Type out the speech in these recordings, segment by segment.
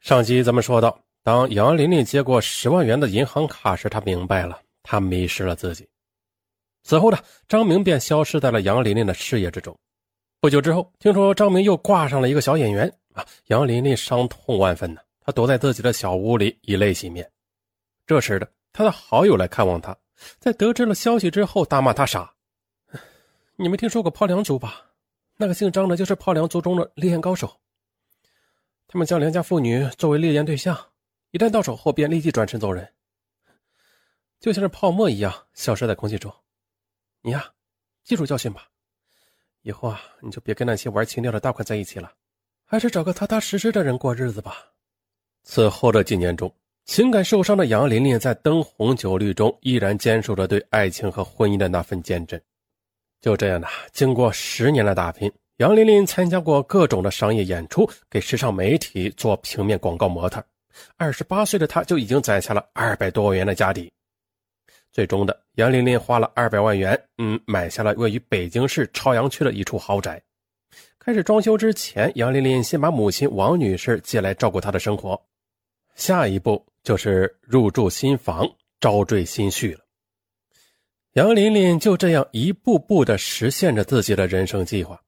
上集咱们说到，当杨琳琳接过十万元的银行卡时，她明白了，她迷失了自己。此后呢，张明便消失在了杨琳琳的视野之中。不久之后，听说张明又挂上了一个小演员啊，杨琳琳伤痛万分呢，她躲在自己的小屋里，以泪洗面。这时的她的好友来看望她，在得知了消息之后，大骂她傻。你没听说过泡梁族吧？那个姓张的，就是泡梁族中的猎艳高手。他们将良家妇女作为猎艳对象，一旦到手后便立即转身走人，就像是泡沫一样消失在空气中。你呀，记住教训吧，以后啊，你就别跟那些玩情调的大款在一起了，还是找个踏踏实实的人过日子吧。此后的几年中，情感受伤的杨琳琳在灯红酒绿中依然坚守着对爱情和婚姻的那份坚贞。就这样的，经过十年的打拼。杨琳琳参加过各种的商业演出，给时尚媒体做平面广告模特。二十八岁的她就已经攒下了二百多万元的家底。最终的，杨琳琳花了二百万元，嗯，买下了位于北京市朝阳区的一处豪宅。开始装修之前，杨琳琳先把母亲王女士接来照顾她的生活。下一步就是入住新房，招赘新婿了。杨琳琳就这样一步步的实现着自己的人生计划。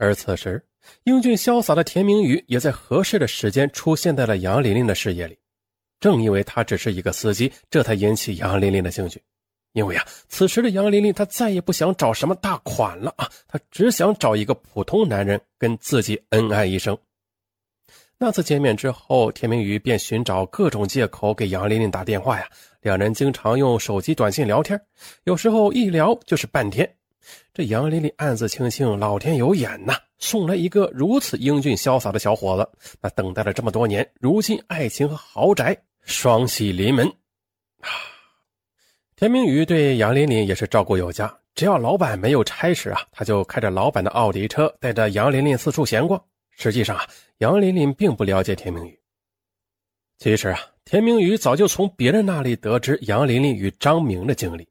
而此时，英俊潇洒的田明宇也在合适的时间出现在了杨琳琳的视野里。正因为他只是一个司机，这才引起杨琳琳的兴趣。因为啊，此时的杨琳琳她再也不想找什么大款了啊，她只想找一个普通男人跟自己恩爱一生。那次见面之后，田明宇便寻找各种借口给杨琳琳打电话呀。两人经常用手机短信聊天，有时候一聊就是半天。这杨琳琳暗自庆幸，老天有眼呐，送来一个如此英俊潇洒的小伙子。那等待了这么多年，如今爱情和豪宅双喜临门啊！田明宇对杨琳琳也是照顾有加，只要老板没有差事啊，他就开着老板的奥迪车，带着杨琳琳四处闲逛。实际上啊，杨琳琳并不了解田明宇。其实啊，田明宇早就从别人那里得知杨琳琳与张明的经历。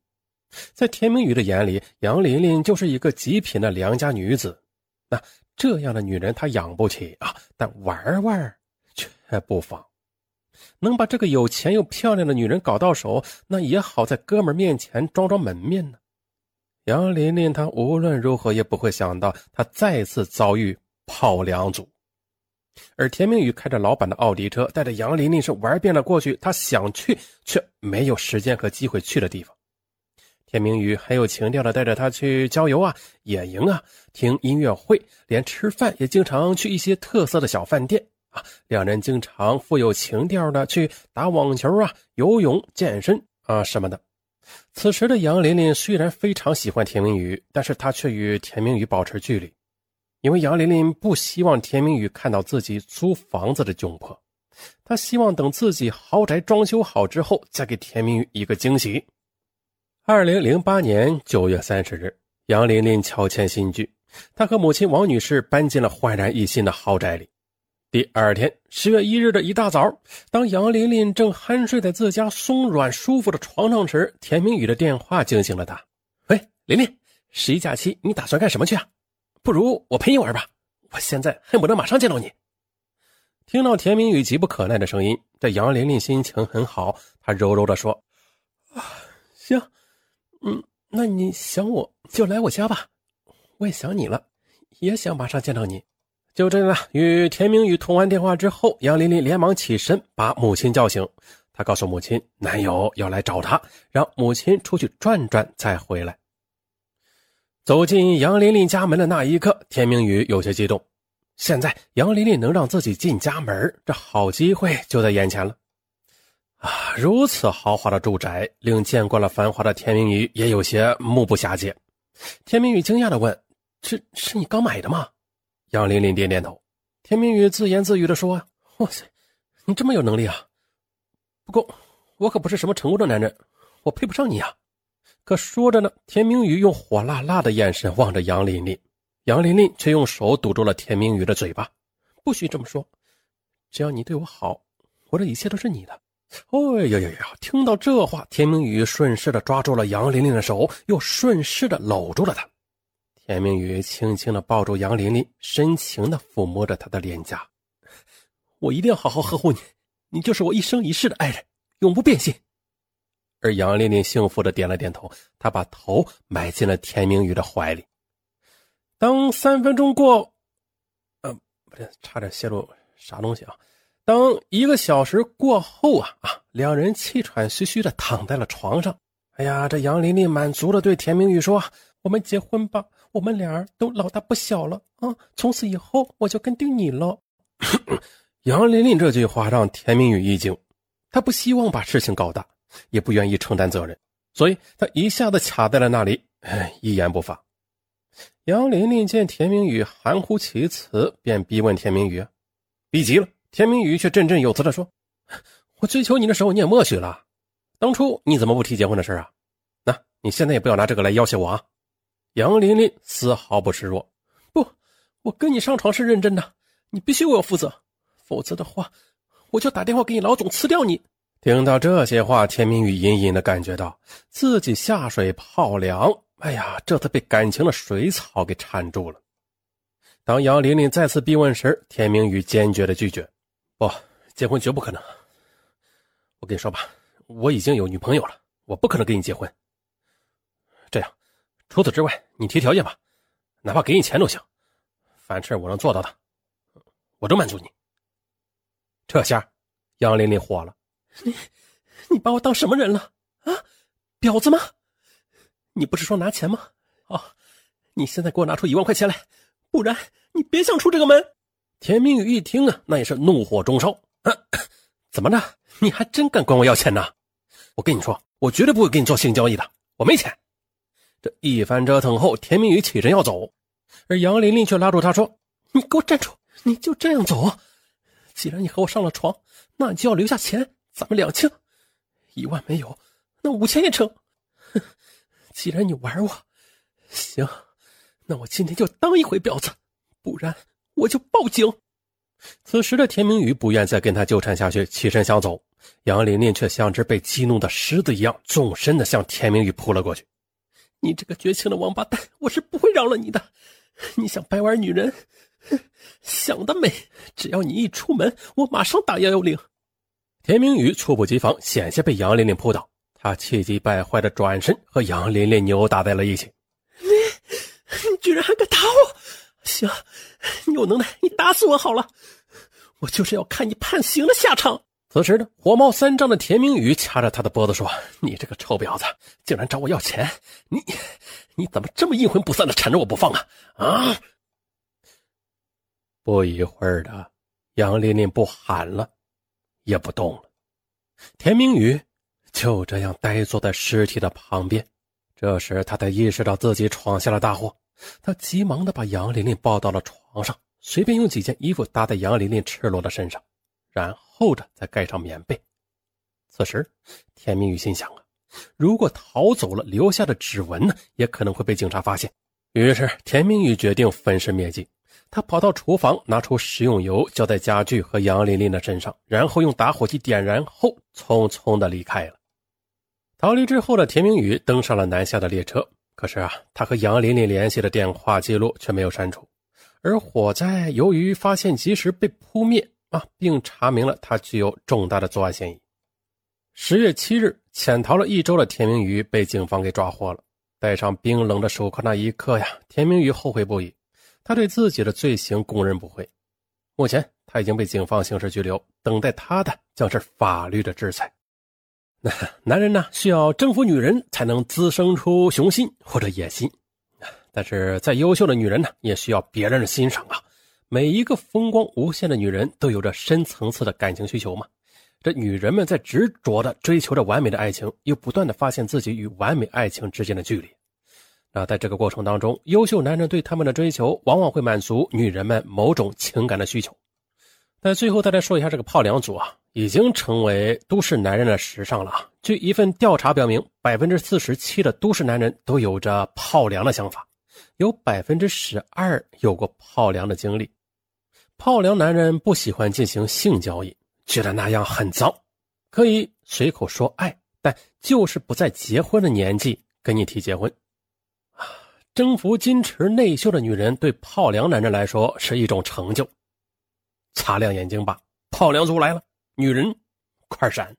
在田明宇的眼里，杨琳琳就是一个极品的良家女子。那这样的女人他养不起啊，但玩玩却不妨。能把这个有钱又漂亮的女人搞到手，那也好在哥们面前装装门面呢。杨琳琳她无论如何也不会想到，她再次遭遇炮两组。而田明宇开着老板的奥迪车，带着杨琳琳是玩遍了过去他想去却没有时间和机会去的地方。田明宇很有情调的带着她去郊游啊、野营啊、听音乐会，连吃饭也经常去一些特色的小饭店啊。两人经常富有情调的去打网球啊、游泳、健身啊什么的。此时的杨琳琳虽然非常喜欢田明宇，但是她却与田明宇保持距离，因为杨琳琳不希望田明宇看到自己租房子的窘迫，她希望等自己豪宅装修好之后，再给田明宇一个惊喜。二零零八年九月三十日，杨琳琳乔迁新居，她和母亲王女士搬进了焕然一新的豪宅里。第二天，十月一日的一大早，当杨琳琳正酣睡在自家松软舒服的床上时，田明宇的电话惊醒了她。喂，琳琳，十一假期你打算干什么去啊？不如我陪你玩吧，我现在恨不得马上见到你。听到田明宇急不可耐的声音，这杨琳琳心情很好，她柔柔地说：“啊，行。”嗯，那你想我就来我家吧，我也想你了，也想马上见到你。就这样，与田明宇通完电话之后，杨琳琳连忙起身把母亲叫醒。她告诉母亲，男友要来找她，让母亲出去转转再回来。走进杨琳琳家门的那一刻，田明宇有些激动。现在杨琳琳能让自己进家门，这好机会就在眼前了。啊，如此豪华的住宅，令见惯了繁华的田明宇也有些目不暇接。田明宇惊讶地问：“这是你刚买的吗？”杨琳琳点点头。田明宇自言自语地说：“哇塞，你这么有能力啊！不过我可不是什么成功的男人，我配不上你啊！”可说着呢，田明宇用火辣辣的眼神望着杨琳琳，杨琳琳却用手堵住了田明宇的嘴巴：“不许这么说，只要你对我好，我的一切都是你的。”哎呀呀呀！听到这话，田明宇顺势的抓住了杨琳琳的手，又顺势的搂住了她。田明宇轻轻的抱住杨琳琳，深情的抚摸着她的脸颊。我一定要好好呵护你，你就是我一生一世的爱人，永不变心。而杨琳琳幸福的点了点头，她把头埋进了田明宇的怀里。当三分钟过，呃，不对，差点泄露啥东西啊！当一个小时过后啊啊，两人气喘吁吁的躺在了床上。哎呀，这杨琳琳满足的对田明宇说：“我们结婚吧，我们俩都老大不小了啊，从此以后我就跟定你了。”杨琳琳这句话让田明宇一惊，他不希望把事情搞大。也不愿意承担责任，所以他一下子卡在了那里，一言不发。杨琳琳见田明宇含糊其辞，便逼问田明宇，逼急了。田明宇却振振有词地说：“我追求你的时候，你也默许了。当初你怎么不提结婚的事啊？那你现在也不要拿这个来要挟我啊！”杨琳琳丝毫不示弱：“不，我跟你上床是认真的，你必须为我负责，否则的话，我就打电话给你老总辞掉你。”听到这些话，田明宇隐隐的感觉到自己下水泡凉，哎呀，这次被感情的水草给缠住了。当杨玲玲再次逼问时，田明宇坚决的拒绝：“不，结婚绝不可能。我跟你说吧，我已经有女朋友了，我不可能跟你结婚。这样，除此之外，你提条件吧，哪怕给你钱都行，凡是我能做到的，我都满足你。”这下，杨玲玲火了。你，你把我当什么人了啊？婊子吗？你不是说拿钱吗？哦，你现在给我拿出一万块钱来，不然你别想出这个门。田明宇一听啊，那也是怒火中烧。怎么着？你还真敢管我要钱呢？我跟你说，我绝对不会跟你做性交易的，我没钱。这一番折腾后，田明宇起身要走，而杨琳琳却拉住他说：“你给我站住！你就这样走？既然你和我上了床，那你就要留下钱。”咱们两清，一万没有，那五千也成。哼，既然你玩我，行，那我今天就当一回婊子，不然我就报警。此时的田明宇不愿再跟他纠缠下去，起身想走，杨琳琳却像只被激怒的狮子一样，纵身的向田明宇扑了过去。你这个绝情的王八蛋，我是不会饶了你的！你想白玩女人，想得美！只要你一出门，我马上打幺幺零。田明宇猝不及防，险些被杨琳琳扑倒。他气急败坏的转身和杨琳琳扭打在了一起。你，你居然还敢打我！行，你有能耐，你打死我好了，我就是要看你判刑的下场。此时呢，火冒三丈的田明宇掐着他的脖子说：“你这个臭婊子，竟然找我要钱！你，你怎么这么阴魂不散的缠着我不放啊？啊！”不一会儿的，杨琳琳不喊了。也不动了，田明宇就这样呆坐在尸体的旁边。这时，他才意识到自己闯下了大祸。他急忙的把杨琳琳抱到了床上，随便用几件衣服搭在杨琳琳赤裸的身上，然后着再盖上棉被。此时，田明宇心想啊，如果逃走了，留下的指纹呢，也可能会被警察发现。于是，田明宇决定分尸灭迹。他跑到厨房，拿出食用油浇在家具和杨琳琳的身上，然后用打火机点燃后，匆匆的离开了。逃离之后的田明宇登上了南下的列车，可是啊，他和杨琳琳联系的电话记录却没有删除。而火灾由于发现及时被扑灭啊，并查明了他具有重大的作案嫌疑。十月七日，潜逃了一周的田明宇被警方给抓获了。戴上冰冷的手铐那一刻呀，田明宇后悔不已。他对自己的罪行供认不讳，目前他已经被警方刑事拘留，等待他的将是法律的制裁。那 男人呢，需要征服女人才能滋生出雄心或者野心，但是再优秀的女人呢，也需要别人的欣赏啊。每一个风光无限的女人都有着深层次的感情需求嘛。这女人们在执着的追求着完美的爱情，又不断的发现自己与完美爱情之间的距离。那在这个过程当中，优秀男人对他们的追求，往往会满足女人们某种情感的需求。那最后再来说一下这个泡凉族啊，已经成为都市男人的时尚了。据一份调查表明，百分之四十七的都市男人都有着泡凉的想法，有百分之十二有过泡凉的经历。泡凉男人不喜欢进行性交易，觉得那样很脏，可以随口说爱，但就是不在结婚的年纪跟你提结婚。征服矜持内秀的女人，对泡凉男人来说是一种成就。擦亮眼睛吧，炮粮组来了，女人快闪！